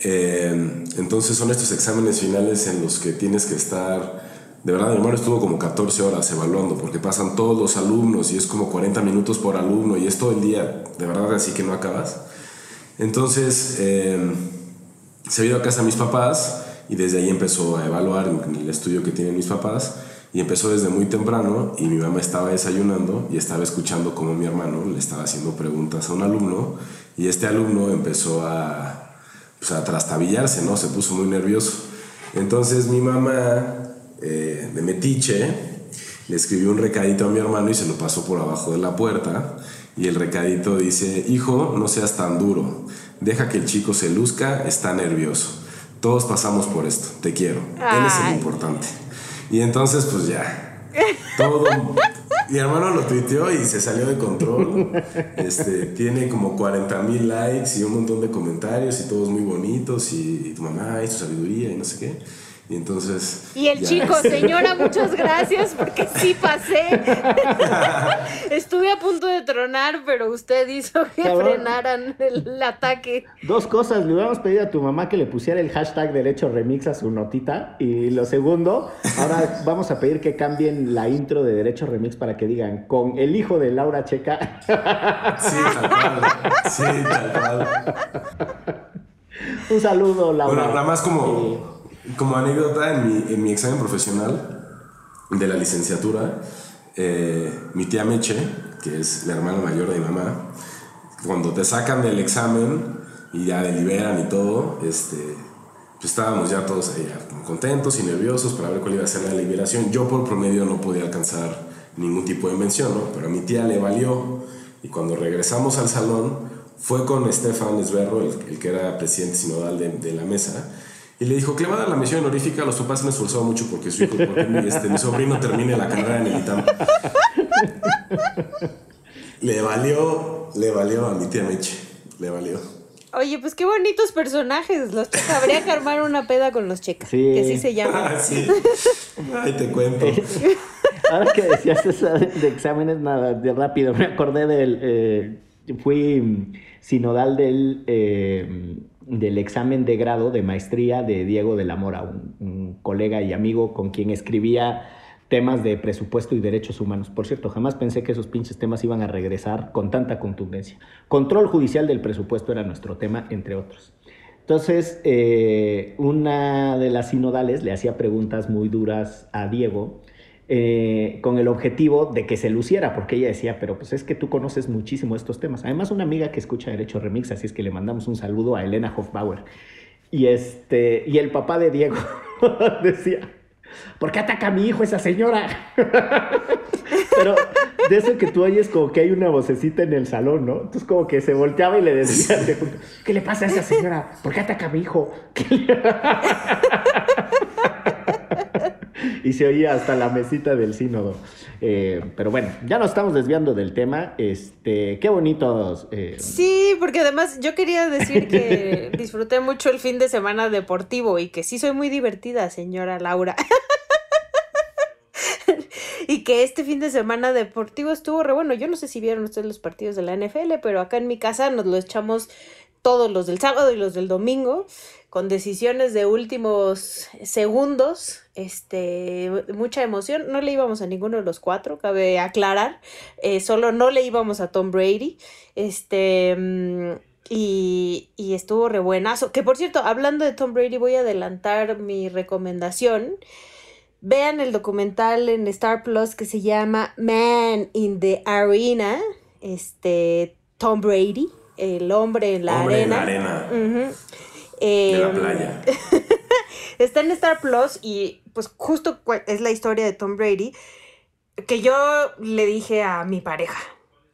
Eh, entonces son estos exámenes finales en los que tienes que estar. De verdad, mi hermano estuvo como 14 horas evaluando porque pasan todos los alumnos y es como 40 minutos por alumno y es todo el día. De verdad, así que no acabas. Entonces. eh, se vino a casa de mis papás y desde ahí empezó a evaluar el estudio que tienen mis papás y empezó desde muy temprano y mi mamá estaba desayunando y estaba escuchando cómo mi hermano le estaba haciendo preguntas a un alumno y este alumno empezó a, pues, a trastabillarse, ¿no? Se puso muy nervioso. Entonces mi mamá, eh, de metiche, le escribió un recadito a mi hermano y se lo pasó por abajo de la puerta. Y el recadito dice, hijo, no seas tan duro. Deja que el chico se luzca, está nervioso. Todos pasamos por esto, te quiero. Él es el Ay. importante. Y entonces, pues ya. Todo. Mi hermano lo tuiteó y se salió de control. Este, tiene como 40 mil likes y un montón de comentarios y todos muy bonitos. Y, tu mamá y tu sabiduría y no sé qué. Y entonces. Y el ya- chico, señora, muchas gracias porque sí pasé. Estuve a punto de tronar, pero usted hizo que Cabrón. frenaran el ataque. Dos cosas, le hubiéramos pedido a tu mamá que le pusiera el hashtag derecho remix a su notita. Y lo segundo, ahora vamos a pedir que cambien la intro de derecho remix para que digan con el hijo de Laura Checa. Sí, tal cual. Sí, tal cual. Un saludo, Laura. Bueno, nada más como, como anécdota, en mi, en mi examen profesional de la licenciatura, eh, mi tía Meche, que es la hermana mayor de mi mamá, cuando te sacan del examen y ya deliberan y todo, este, pues estábamos ya todos ahí como contentos y nerviosos para ver cuál iba a ser la liberación. Yo por promedio no podía alcanzar ningún tipo de mención, ¿no? pero a mi tía le valió y cuando regresamos al salón fue con Estefan Esberro, el, el que era presidente sinodal de, de la mesa, y le dijo que le va a dar la mención honorífica. Los papás se han esforzado mucho porque, su hijo, porque mi, este, mi sobrino termine la carrera en el ITAM. Le valió, le valió a mi tía Meche, le valió. Oye, pues qué bonitos personajes. Los checas. Habría que armar una peda con los checas. Sí. Que sí se llaman. Ah, sí. Ay, te cuento. Ahora que decías eso de, exámenes, nada, de rápido, me acordé del. eh, fui sinodal del, eh, del examen de grado de maestría de Diego de la Mora, un, colega y amigo con quien escribía temas de presupuesto y derechos humanos. Por cierto, jamás pensé que esos pinches temas iban a regresar con tanta contundencia. Control judicial del presupuesto era nuestro tema, entre otros. Entonces, eh, una de las sinodales le hacía preguntas muy duras a Diego eh, con el objetivo de que se luciera, porque ella decía, pero pues es que tú conoces muchísimo estos temas. Además, una amiga que escucha Derecho Remix, así es que le mandamos un saludo a Elena Hofbauer. Y, este, y el papá de Diego decía, ¿por qué ataca a mi hijo esa señora? Pero de eso que tú oyes como que hay una vocecita en el salón, ¿no? Entonces como que se volteaba y le decía, ¿qué le pasa a esa señora? ¿Por qué ataca a mi hijo? ¿Qué le-?" y se oía hasta la mesita del sínodo. Eh, pero bueno, ya nos estamos desviando del tema. Este, qué bonitos. eh, Sí, porque además yo quería decir que disfruté mucho el fin de semana deportivo y que sí soy muy divertida, señora Laura. y que este fin de semana deportivo estuvo re bueno. Yo no sé si vieron ustedes los partidos de la NFL, pero acá en mi casa nos lo echamos todos los del sábado y los del domingo con decisiones de últimos segundos, este, mucha emoción. No le íbamos a ninguno de los cuatro, cabe aclarar. Eh, solo no le íbamos a Tom Brady. Este. mm, Y, y estuvo re buenazo. Que por cierto, hablando de Tom Brady, voy a adelantar mi recomendación. Vean el documental en Star Plus que se llama Man in the Arena. Este. Tom Brady, el hombre en la Hombre en la arena. arena De la Em, playa. Está en Star Plus y pues justo es la historia de Tom Brady que yo le dije a mi pareja,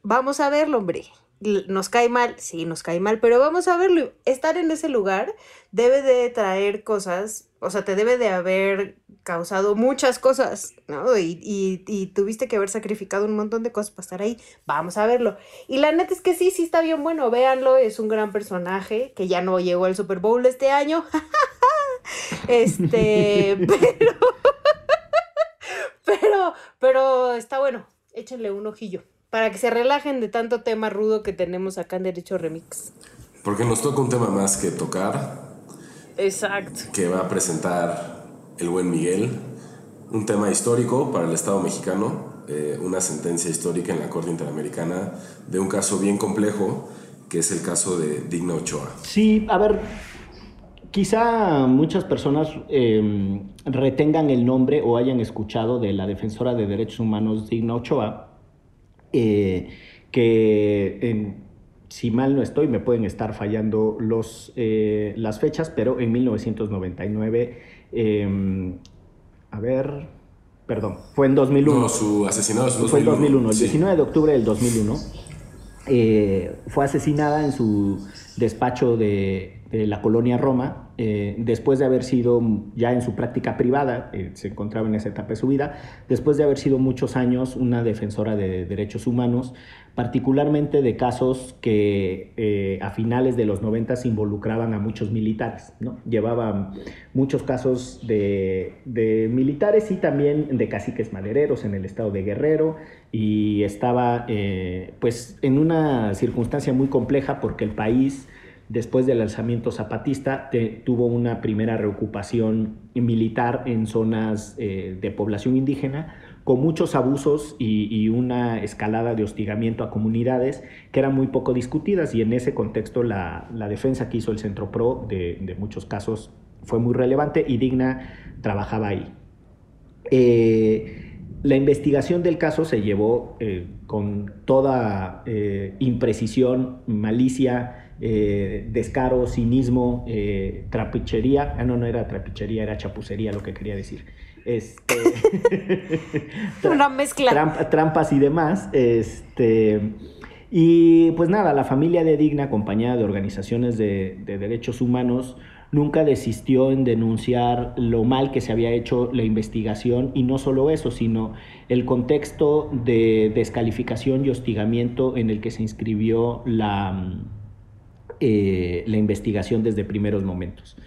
vamos a verlo, hombre. Nos cae mal, sí, nos cae mal, pero vamos a verlo. Estar en ese lugar debe de traer cosas, o sea, te debe de haber causado muchas cosas, ¿no? Y, y, y tuviste que haber sacrificado un montón de cosas para estar ahí. Vamos a verlo. Y la neta es que sí, sí está bien bueno, véanlo, es un gran personaje que ya no llegó al Super Bowl este año. Este, pero, pero, pero está bueno. Échenle un ojillo para que se relajen de tanto tema rudo que tenemos acá en Derecho Remix. Porque nos toca un tema más que tocar, Exacto. que va a presentar el buen Miguel. Un tema histórico para el Estado mexicano, eh, una sentencia histórica en la Corte Interamericana de un caso bien complejo, que es el caso de Digna Ochoa. Sí, a ver, quizá muchas personas eh, retengan el nombre o hayan escuchado de la defensora de derechos humanos Digna Ochoa, eh, que en- si mal no estoy, me pueden estar fallando los, eh, las fechas, pero en 1999, eh, a ver, perdón, fue en 2001. No, su asesinato es Fue en 2001, el sí. 19 de octubre del 2001. eh, fue asesinada en su despacho de, de la colonia Roma eh, después de haber sido ya en su práctica privada, eh, se encontraba en esa etapa de su vida, después de haber sido muchos años una defensora de derechos humanos, particularmente de casos que eh, a finales de los 90 involucraban a muchos militares. ¿no? Llevaba muchos casos de, de, militares y también de caciques madereros en el estado de Guerrero y estaba pues en una circunstancia muy compleja porque el país después del alzamiento zapatista, tuvo una primera reocupación militar en zonas eh, de población indígena, con muchos abusos y, una escalada de hostigamiento a comunidades que eran muy poco discutidas y en ese contexto la, defensa que hizo el Centro PRO de, muchos casos fue muy relevante y Digna trabajaba ahí. Eh, la investigación del caso se llevó eh, con toda imprecisión, malicia, eh, descaro, cinismo, eh, trapichería. Ah, no, no era trapichería, era chapucería lo que quería decir. Este, Una mezcla. trampas y demás. Este, y pues nada, la familia de Digna, acompañada de organizaciones de, de derechos humanos, nunca desistió en denunciar lo mal que se había hecho la investigación y no solo eso, sino el contexto de descalificación y hostigamiento en el que se inscribió la eh, la investigación desde primeros momentos.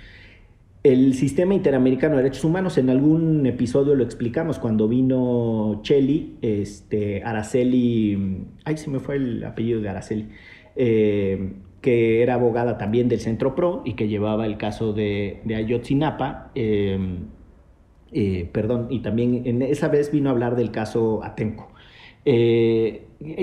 El sistema interamericano de derechos humanos, en algún episodio lo explicamos cuando vino Cheli, este, Araceli, ay se me fue el apellido de Araceli, eh, que era abogada también del Centro PRO y que llevaba el caso de, Ayotzinapa, eh, perdón, y también en esa vez vino a hablar del caso Atenco.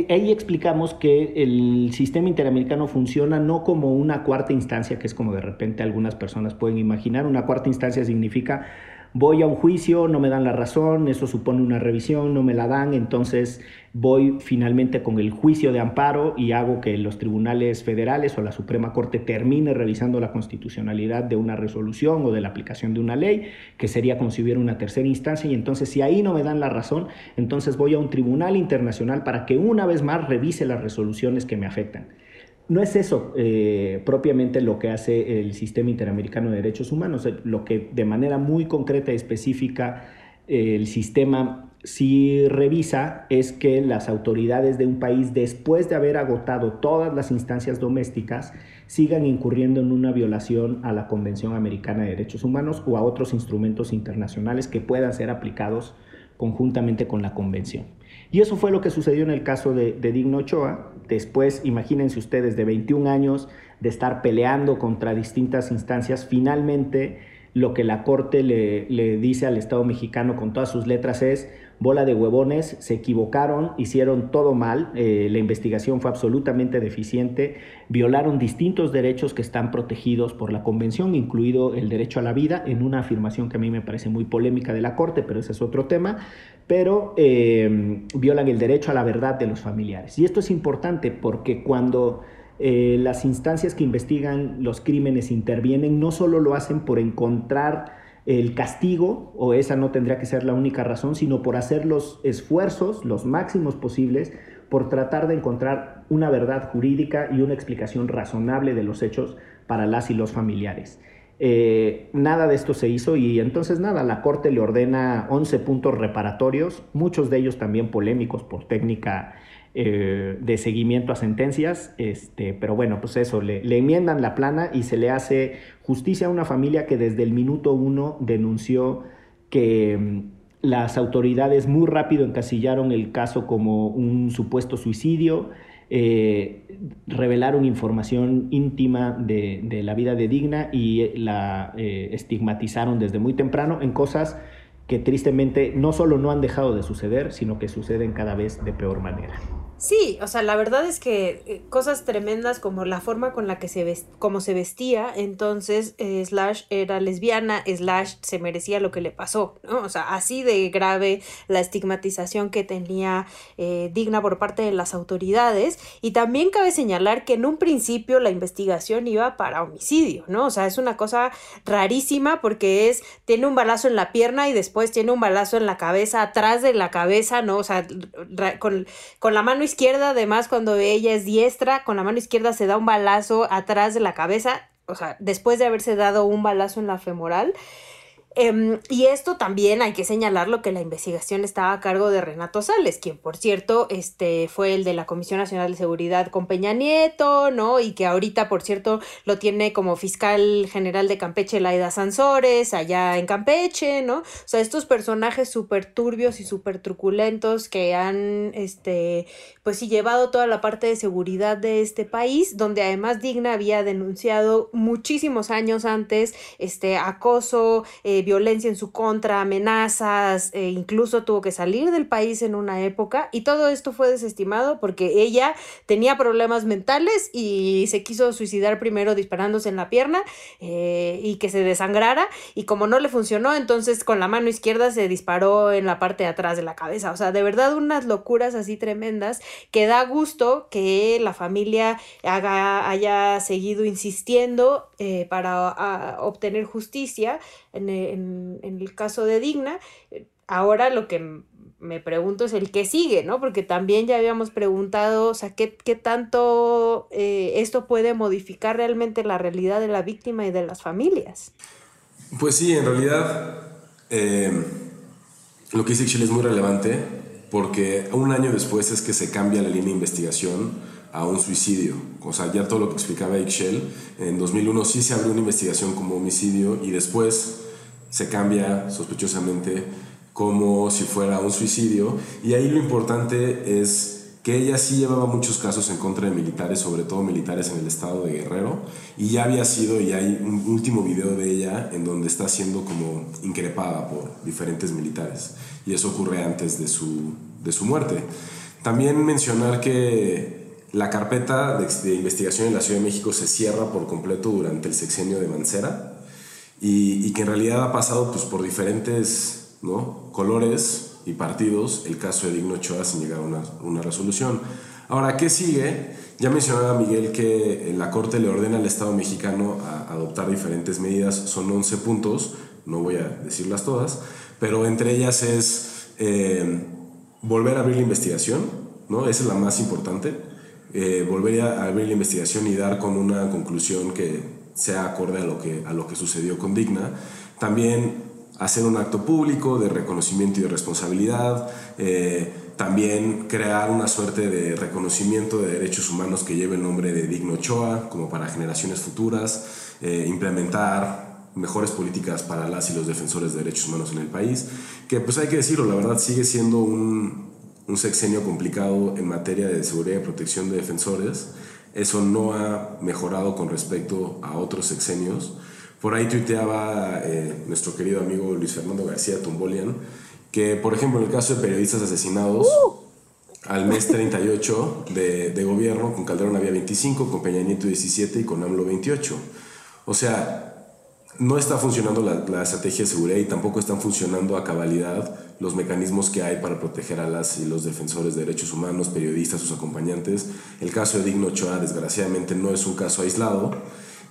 Ahí explicamos que el sistema interamericano funciona no como una cuarta instancia, que es como de repente algunas personas pueden imaginar. Una cuarta instancia significa voy a un juicio, no me dan la razón, eso supone una revisión, no me la dan, entonces voy finalmente con el juicio de amparo y hago que los tribunales federales o la Suprema Corte termine revisando la constitucionalidad de una resolución o de la aplicación de una ley, que sería como si hubiera una tercera instancia, y entonces si ahí no me dan la razón, entonces voy a un tribunal internacional para que una vez más revise las resoluciones que me afectan. No es eso eh, propiamente lo que hace el Sistema Interamericano de Derechos Humanos, lo que de manera muy concreta y específica el sistema sí revisa es que las autoridades de un país, después de haber agotado todas las instancias domésticas, sigan incurriendo en una violación a la Convención Americana de Derechos Humanos o a otros instrumentos internacionales que puedan ser aplicados conjuntamente con la Convención. Y eso fue lo que sucedió en el caso de, Digno Ochoa. Después, imagínense ustedes, de 21 años de estar peleando contra distintas instancias, finalmente lo que la Corte le, le dice al Estado mexicano con todas sus letras es, bola de huevones, se equivocaron, hicieron todo mal, eh, la investigación fue absolutamente deficiente, violaron distintos derechos que están protegidos por la Convención, incluido el derecho a la vida, en una afirmación que a mí me parece muy polémica de la Corte, pero ese es otro tema, pero eh, violan el derecho a la verdad de los familiares. Y esto es importante porque cuando... Eh, las instancias que investigan los crímenes intervienen, no solo lo hacen por encontrar el castigo, o esa no tendría que ser la única razón, sino por hacer los esfuerzos, los máximos posibles, por tratar de encontrar una verdad jurídica y una explicación razonable de los hechos para las y los familiares. Eh, nada de esto se hizo y entonces nada, la Corte le ordena 11 puntos reparatorios, muchos de ellos también polémicos por técnica eh, de seguimiento a sentencias, este, pero bueno, pues eso, le, enmiendan la plana y se le hace justicia a una familia que desde el minuto uno denunció que mm, las autoridades muy rápido encasillaron el caso como un supuesto suicidio, eh, revelaron información íntima de, la vida de Digna y la eh, estigmatizaron desde muy temprano en cosas que tristemente no solo no han dejado de suceder, sino que suceden cada vez de peor manera. Sí, o sea, la verdad es que eh, cosas tremendas como la forma con la que se como se vestía, entonces eh, Slash era lesbiana, Slash se merecía lo que le pasó, ¿no? O sea, así de grave la estigmatización que tenía eh, digna por parte de las autoridades. Y también cabe señalar que en un principio la investigación iba para homicidio, ¿no? O sea, es una cosa rarísima porque es, tiene un balazo en la pierna y después tiene un balazo en la cabeza, atrás de la cabeza, ¿no? O sea, con, con la mano izquierda, además, cuando ella es diestra, con la mano izquierda se da un balazo atrás de la cabeza. o sea, después de haberse dado un balazo en la femoral. Em, y esto también hay que señalarlo que la investigación estaba a cargo de Renato Sales, quien por cierto este, fue el de la Comisión Nacional de Seguridad con Peña Nieto, ¿no? Y que ahorita, por cierto, lo tiene como fiscal general de Campeche Laida Sansores, allá en Campeche, ¿no? O sea, estos personajes súper turbios y súper truculentos que han, este, pues sí, llevado toda la parte de seguridad de este país, donde además Digna había denunciado muchísimos años antes, este, acoso, eh, violencia en su contra, amenazas, e incluso tuvo que salir del país en una época y todo esto fue desestimado porque ella tenía problemas mentales y se quiso suicidar primero disparándose en la pierna eh, y que se desangrara y como no le funcionó entonces con la mano izquierda se disparó en la parte de atrás de la cabeza, o sea, de verdad unas locuras así tremendas que da gusto que la familia haga, haya seguido insistiendo eh, para obtener justicia en, el caso de Digna. Ahora lo que me pregunto es el que sigue, ¿no? Porque también ya habíamos preguntado, o sea, ¿qué, tanto eh, esto puede modificar realmente la realidad de la víctima y de las familias? Pues sí, en realidad eh, lo que dice Ixchel es muy relevante porque un año después es que se cambia la línea de investigación a un suicidio. O sea, ya todo lo que explicaba Ixchel, en 2001 sí se abrió una investigación como homicidio y después se cambia sospechosamente como si fuera un suicidio. Y ahí lo importante es que ella sí llevaba muchos casos en contra de militares, sobre todo militares en el estado de Guerrero, y ya había sido, y hay un último video de ella en donde está siendo como increpada por diferentes militares, y eso ocurre antes de su, de su muerte. También mencionar que la carpeta de, de investigación en la Ciudad de México se cierra por completo durante el sexenio de Mancera, y, que en realidad ha pasado pues, por diferentes ¿no? colores y partidos el caso de Digno Ochoa sin llegar a una, una resolución. Ahora, ¿qué sigue? Ya mencionaba Miguel que la Corte le ordena al Estado mexicano a adoptar diferentes medidas, son 11 puntos, no voy a decirlas todas, pero entre ellas es eh, volver a abrir la investigación, ¿no? esa es la más importante, eh, volver a abrir la investigación y dar con una conclusión que sea acorde a lo que, a lo que sucedió con Digna. También hacer un acto público de reconocimiento y de responsabilidad, eh, también crear una suerte de reconocimiento de derechos humanos que lleve el nombre de Digno Ochoa, como para generaciones futuras, eh, implementar mejores políticas para las y los defensores de derechos humanos en el país, que pues hay que decirlo, la verdad sigue siendo un, un sexenio complicado en materia de seguridad y protección de defensores, eso no ha mejorado con respecto a otros sexenios. Por ahí tuiteaba eh, nuestro querido amigo Luis Fernando García Tumbolian que, por ejemplo, en el caso de periodistas asesinados, uh. al mes 38 de, de, gobierno, con Calderón había 25, con Peña Nieto 17 y con AMLO 28. O sea, no está funcionando la, la, estrategia de seguridad y tampoco están funcionando a cabalidad los mecanismos que hay para proteger a las y los defensores de derechos humanos, periodistas, sus acompañantes. El caso de Digno Ochoa, desgraciadamente, no es un caso aislado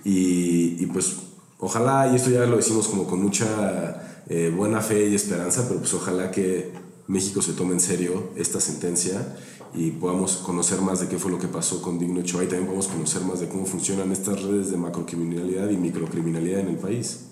y, y pues ojalá, y esto ya lo decimos como con mucha eh, buena fe y esperanza, pero pues ojalá que México se tome en serio esta sentencia y podamos conocer más de qué fue lo que pasó con Digno Ochoa y también podamos conocer más de cómo funcionan estas redes de macrocriminalidad y microcriminalidad en el país.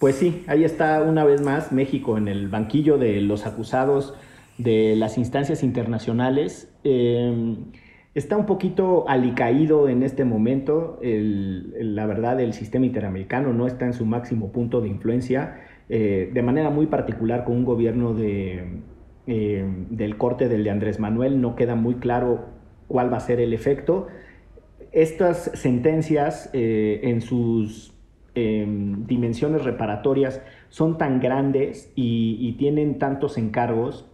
Pues sí, ahí está una vez más México en el banquillo de los acusados de las instancias internacionales. Em, está un poquito alicaído en este momento. la verdad, el sistema interamericano no está en su máximo punto de influencia, eh, de manera muy particular con un gobierno de, eh, del corte del de Andrés Manuel, no queda muy claro cuál va a ser el efecto. Estas sentencias eh, en sus em, dimensiones reparatorias son tan grandes y, tienen tantos encargos.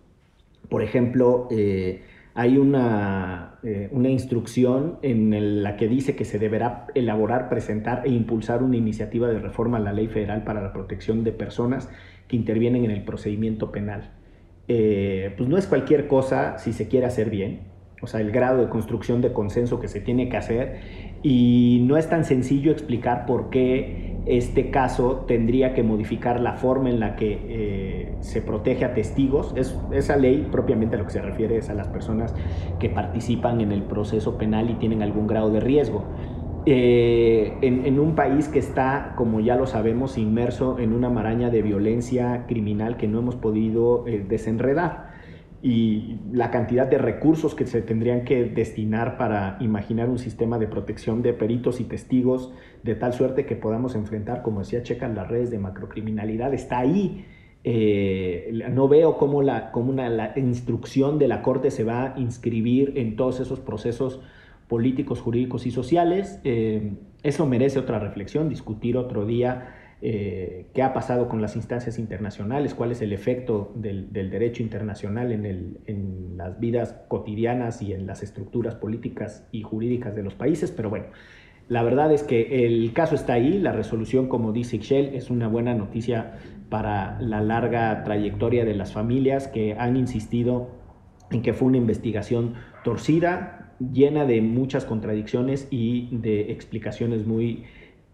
Por ejemplo, eh, hay una, una, instrucción en la que dice que se deberá elaborar, presentar e impulsar una iniciativa de reforma a la Ley Federal para la Protección de Personas que intervienen en el procedimiento penal. Eh, pues no es cualquier cosa si se quiere hacer bien, o sea, el grado de construcción de consenso que se tiene que hacer y no es tan sencillo explicar por qué este caso tendría que modificar la forma en la que eh, se protege a testigos. Es, esa ley propiamente a lo que se refiere es a las personas que participan en el proceso penal y tienen algún grado de riesgo. eh, en, un país que está, como ya lo sabemos, inmerso en una maraña de violencia criminal que no hemos podido eh, desenredar. Y la cantidad de recursos que se tendrían que destinar para imaginar un sistema de protección de peritos y testigos de tal suerte que podamos enfrentar, como decía Checa, las redes de macrocriminalidad, está ahí. Eh, no veo cómo, la, una, la instrucción de la Corte se va a inscribir en todos esos procesos políticos, jurídicos y sociales. Eh, eso merece otra reflexión, discutir otro día eh, qué ha pasado con las instancias internacionales, cuál es el efecto del, derecho internacional en, en, las vidas cotidianas y en las estructuras políticas y jurídicas de los países. Pero bueno, la verdad es que el caso está ahí, la resolución, como dice Ixchel, es una buena noticia para la larga trayectoria de las familias que han insistido en que fue una investigación torcida, llena de muchas contradicciones y de explicaciones muy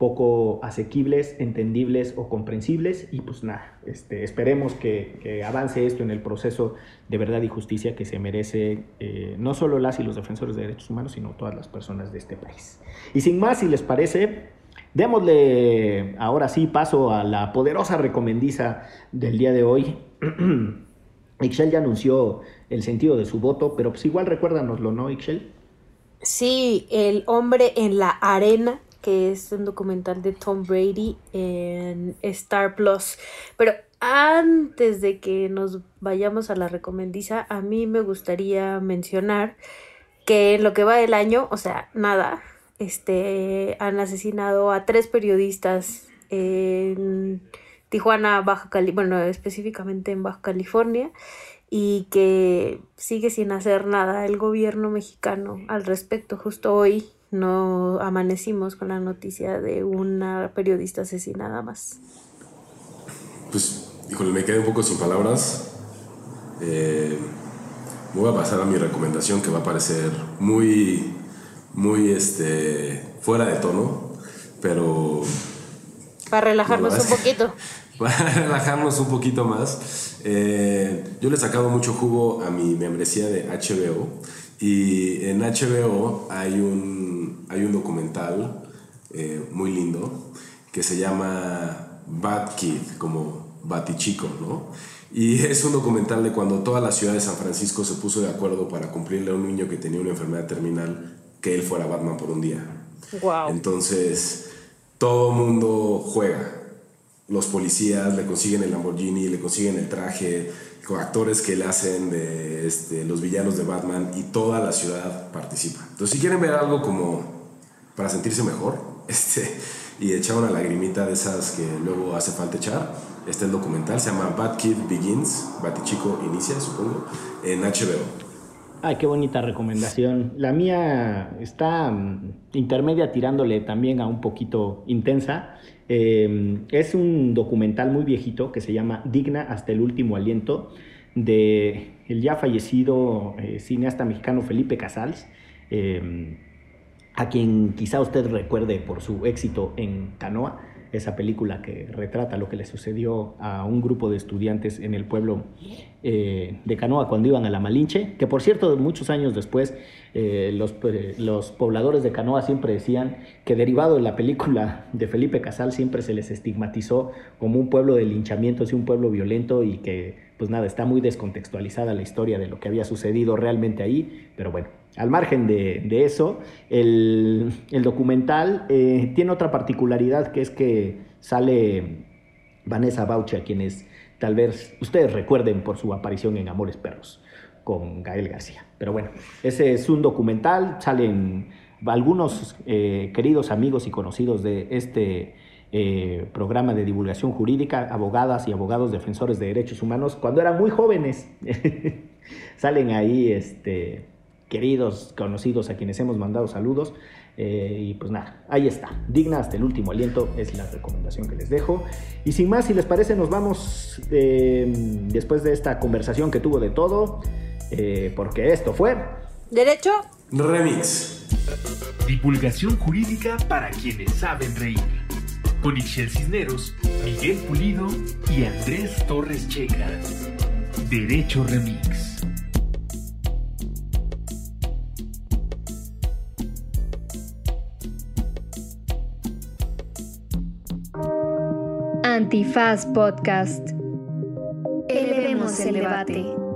poco asequibles, entendibles o comprensibles. Y pues nada, este, esperemos que, avance esto en el proceso de verdad y justicia que se merece eh, no solo las y los defensores de derechos humanos, sino todas las personas de este país. Y sin más, si les parece, démosle ahora sí paso a la poderosa recomendiza del día de hoy. Ixchel ya anunció el sentido de su voto, pero pues igual recuérdanoslo, ¿no, Ixchel? Sí, El hombre en la arena, que es un documental de Tom Brady en Star Plus. Pero antes de que nos vayamos a la recomendiza, a mí me gustaría mencionar que en lo que va del año, o sea, nada, este, han asesinado a tres periodistas en Tijuana, Baja California, bueno, específicamente en Baja California, y que sigue sin hacer nada el gobierno mexicano al respecto. Justo hoy no amanecimos con la noticia de una periodista asesinada más. Pues, híjole, me quedé un poco sin palabras. Eh, voy a pasar a mi recomendación que va a parecer muy, muy, este, fuera de tono, pero... Para relajarnos un poquito. para relajarnos un poquito más. Eh, yo le he sacado mucho jugo a mi membresía de HBO y en HBO hay un, hay un documental eh, muy lindo que se llama Bad Kid, como Batichico, ¿no? Y es un documental de cuando toda la ciudad de San Francisco se puso de acuerdo para cumplirle a un niño que tenía una enfermedad terminal que él fuera Batman por un día. Wow. Entonces, todo mundo juega los policías le consiguen el Lamborghini, le consiguen el traje, actores que le hacen de este, los villanos de Batman y toda la ciudad participa. Entonces, si quieren ver algo como para sentirse mejor este, y echar una lagrimita de esas que luego hace falta echar, está el documental, se llama Bad Kid Begins, Batichico Inicia, supongo, en HBO. Ay, qué bonita recomendación. La mía está mm, intermedia tirándole también a un poquito intensa. Em, es un documental muy viejito que se llama Digna hasta el último aliento de el ya fallecido eh, cineasta mexicano Felipe Casals, em, a quien quizá usted recuerde por su éxito en Canoa esa película que retrata lo que le sucedió a un grupo de estudiantes en el pueblo eh, de Canoa cuando iban a la Malinche, que por cierto muchos años después eh, los, eh, los, pobladores de Canoa siempre decían que derivado de la película de Felipe Casal siempre se les estigmatizó como un pueblo de linchamientos y un pueblo violento y que pues nada, está muy descontextualizada la historia de lo que había sucedido realmente ahí, pero bueno, al margen de, eso, el, documental eh, tiene otra particularidad que es que sale Vanessa Baucha, quienes tal vez ustedes recuerden por su aparición en Amores Perros con Gael García. Pero bueno, ese es un documental, salen algunos eh, queridos amigos y conocidos de este eh, programa de divulgación jurídica, abogadas y abogados defensores de derechos humanos, cuando eran muy jóvenes. salen ahí este, queridos, conocidos a quienes hemos mandado saludos. Eh, y pues nada, ahí está. Digna hasta el último aliento es la recomendación que les dejo. Y sin más, si les parece, nos vamos eh, después de esta conversación que tuvo de todo, eh, porque esto fue... Derecho. Remix. Divulgación jurídica para quienes saben reír con Ixel Cisneros, Miguel Pulido y Andrés Torres Checa. Derecho Remix. Antifaz Podcast. Elevemos el debate.